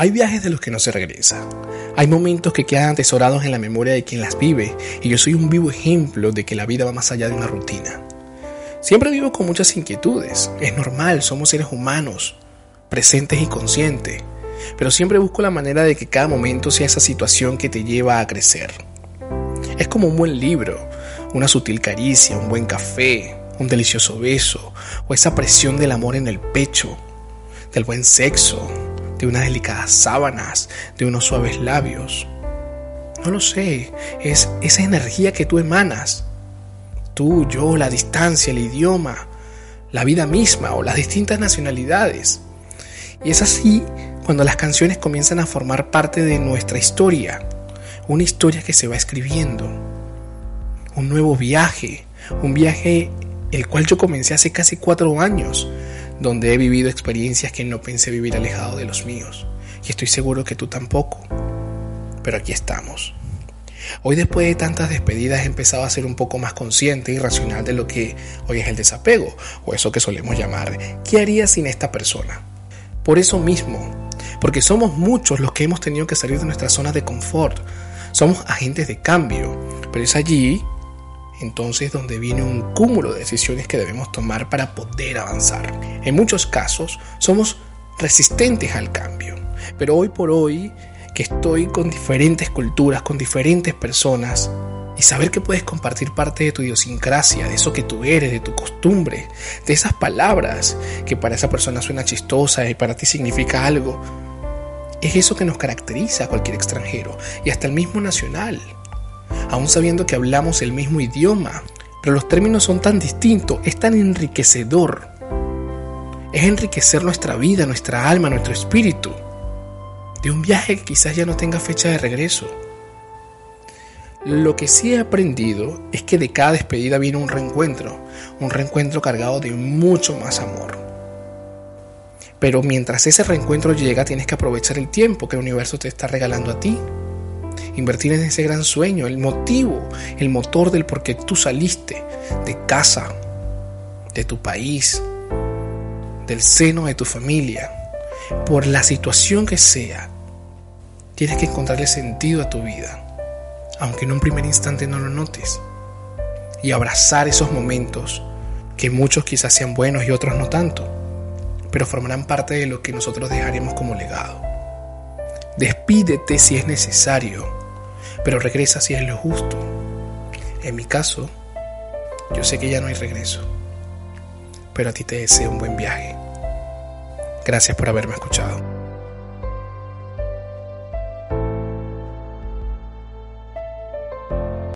Hay viajes de los que no se regresa. Hay momentos que quedan atesorados en la memoria de quien las vive y yo soy un vivo ejemplo de que la vida va más allá de una rutina. Siempre vivo con muchas inquietudes. Es normal, somos seres humanos, presentes y conscientes. Pero siempre busco la manera de que cada momento sea esa situación que te lleva a crecer. Es como un buen libro, una sutil caricia, un buen café, un delicioso beso o esa presión del amor en el pecho, del buen sexo, de unas delicadas sábanas, de unos suaves labios. No lo sé, es esa energía que tú emanas. Tú, yo, la distancia, el idioma, la vida misma o las distintas nacionalidades. Y es así cuando las canciones comienzan a formar parte de nuestra historia, una historia que se va escribiendo, un nuevo viaje, un viaje el cual yo comencé hace casi cuatro años, donde he vivido experiencias que no pensé vivir alejado de los míos. Y estoy seguro que tú tampoco. Pero aquí estamos. Hoy después de tantas despedidas he empezado a ser un poco más consciente y racional de lo que hoy es el desapego, o eso que solemos llamar, ¿qué haría sin esta persona? Por eso mismo, porque somos muchos los que hemos tenido que salir de nuestra zona de confort, somos agentes de cambio, pero es allí entonces donde viene un cúmulo de decisiones que debemos tomar para poder avanzar. En muchos casos somos resistentes al cambio, pero hoy por hoy que estoy con diferentes culturas, con diferentes personas, y saber que puedes compartir parte de tu idiosincrasia, de eso que tú eres, de tu costumbre, de esas palabras que para esa persona suena chistosa y para ti significa algo, es eso que nos caracteriza a cualquier extranjero y hasta el mismo nacional aún sabiendo que hablamos el mismo idioma. Pero los términos son tan distintos, es tan enriquecedor. Es enriquecer nuestra vida, nuestra alma, nuestro espíritu. De un viaje que quizás ya no tenga fecha de regreso. Lo que sí he aprendido es que de cada despedida viene un reencuentro, un reencuentro cargado de mucho más amor. Pero mientras ese reencuentro llega tienes que aprovechar el tiempo que el universo te está regalando a ti invertir en ese gran sueño, el motivo, el motor del por qué tú saliste de casa, de tu país, del seno de tu familia, por la situación que sea. Tienes que encontrarle sentido a tu vida, aunque en un primer instante no lo notes, y abrazar esos momentos que muchos quizás sean buenos y otros no tanto, pero formarán parte de lo que nosotros dejaremos como legado. Despídete si es necesario pero regresa si es lo justo. En mi caso, yo sé que ya no hay regreso, pero a ti te deseo un buen viaje. Gracias por haberme escuchado.